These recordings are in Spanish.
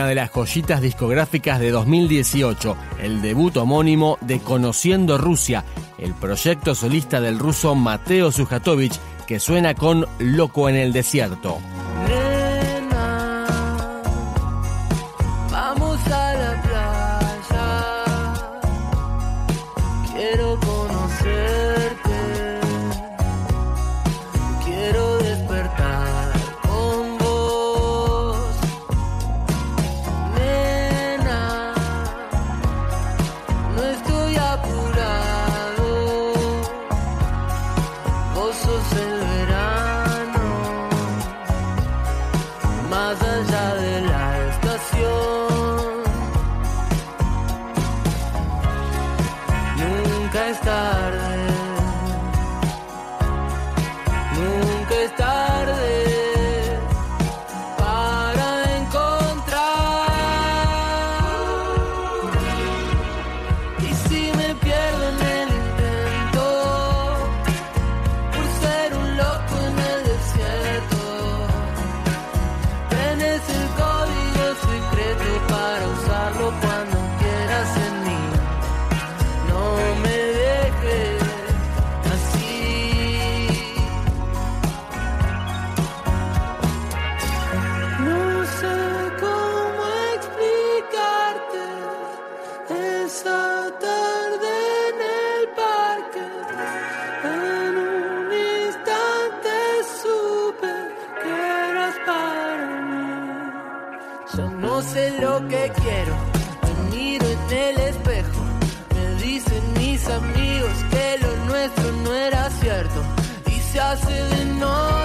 Una de las joyitas discográficas de 2018, el debut homónimo de Conociendo Rusia, el proyecto solista del ruso Mateo Sujatovich que suena con Loco en el Desierto. Sé lo que quiero. Me miro en el espejo. Me dicen mis amigos que lo nuestro no era cierto. Y se hace de noche,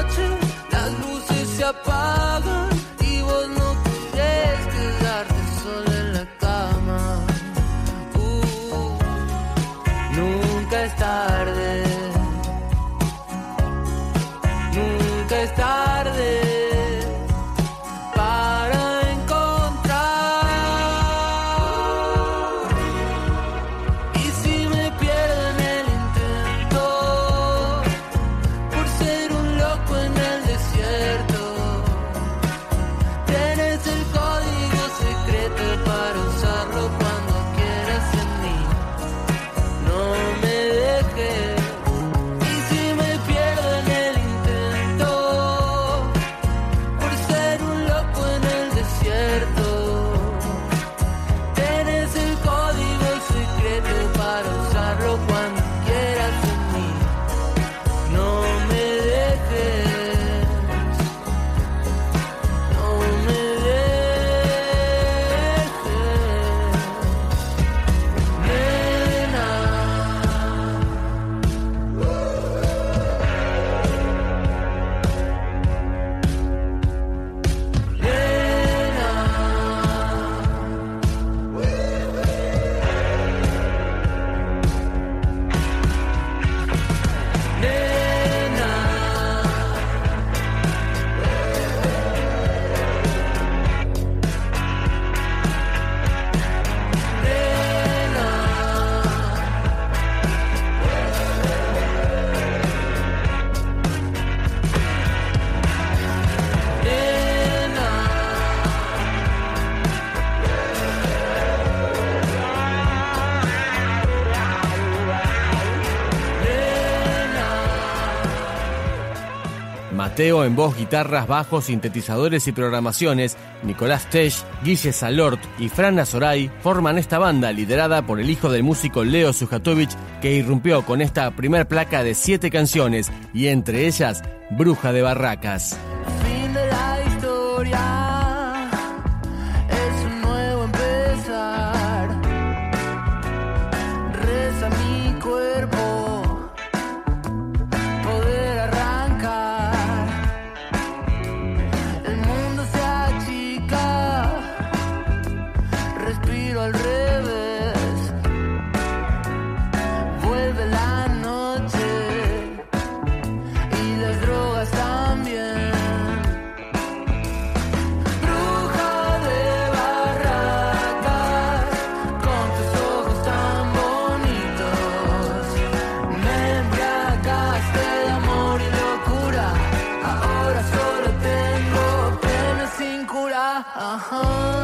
En voz, guitarras, bajos, sintetizadores y programaciones, Nicolás Tesch, Guille Salort y Fran Azoray forman esta banda liderada por el hijo del músico Leo Sujatovich que irrumpió con esta primer placa de siete canciones y entre ellas Bruja de Barracas. Fin de la historia. Uh-huh.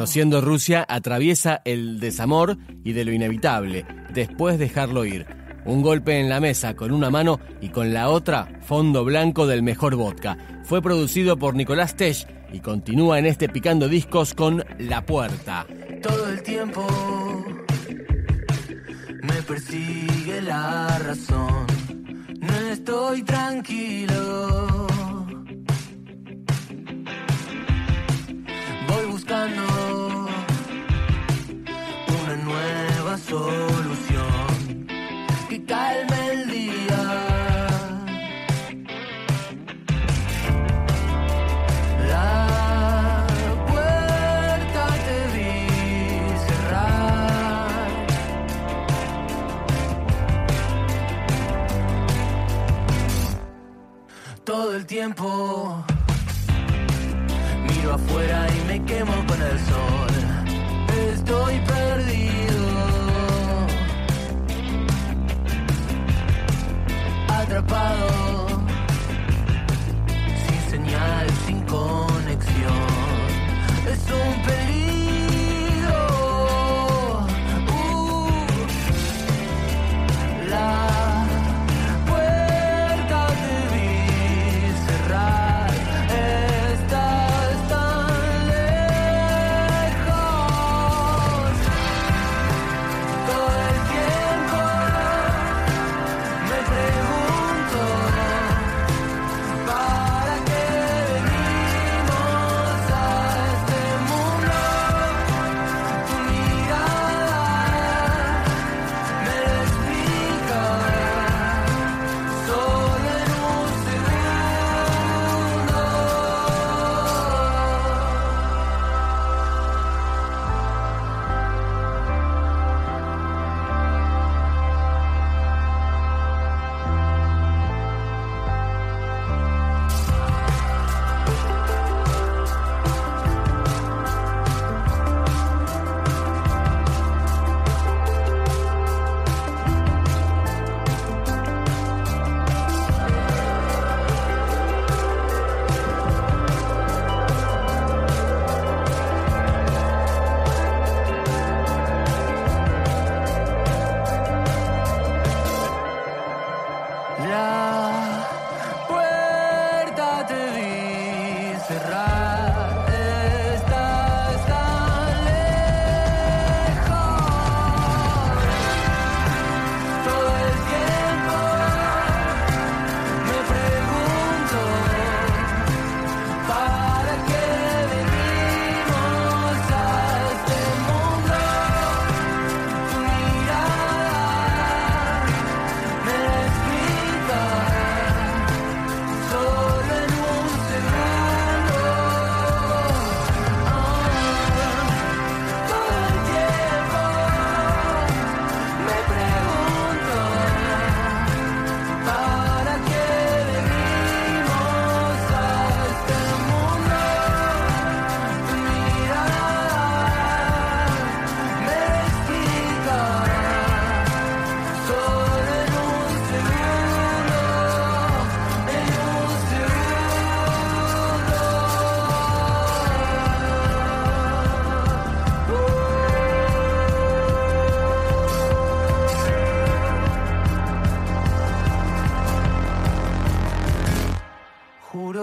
Conociendo Rusia, atraviesa el desamor y de lo inevitable, después dejarlo ir. Un golpe en la mesa con una mano y con la otra, fondo blanco del mejor vodka. Fue producido por Nicolás Tesh y continúa en este picando discos con La Puerta. Todo el tiempo me persigue la razón. No estoy tranquilo. solución que calme el día. La puerta te vi cerrar. Todo el tiempo miro afuera y me quemo con el sol. Estoy perdido. bottle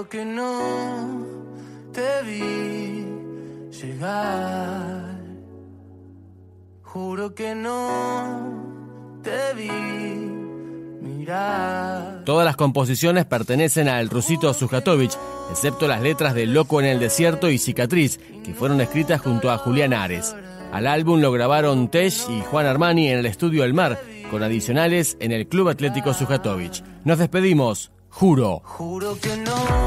que no te vi llegar. Juro que no te vi mirar. Todas las composiciones pertenecen al Rusito Sujatovich, excepto las letras de Loco en el Desierto y Cicatriz, que fueron escritas junto a Julián Ares. Al álbum lo grabaron Tesh y Juan Armani en el estudio El Mar, con adicionales en el Club Atlético Sujatovich. Nos despedimos, juro. Juro que no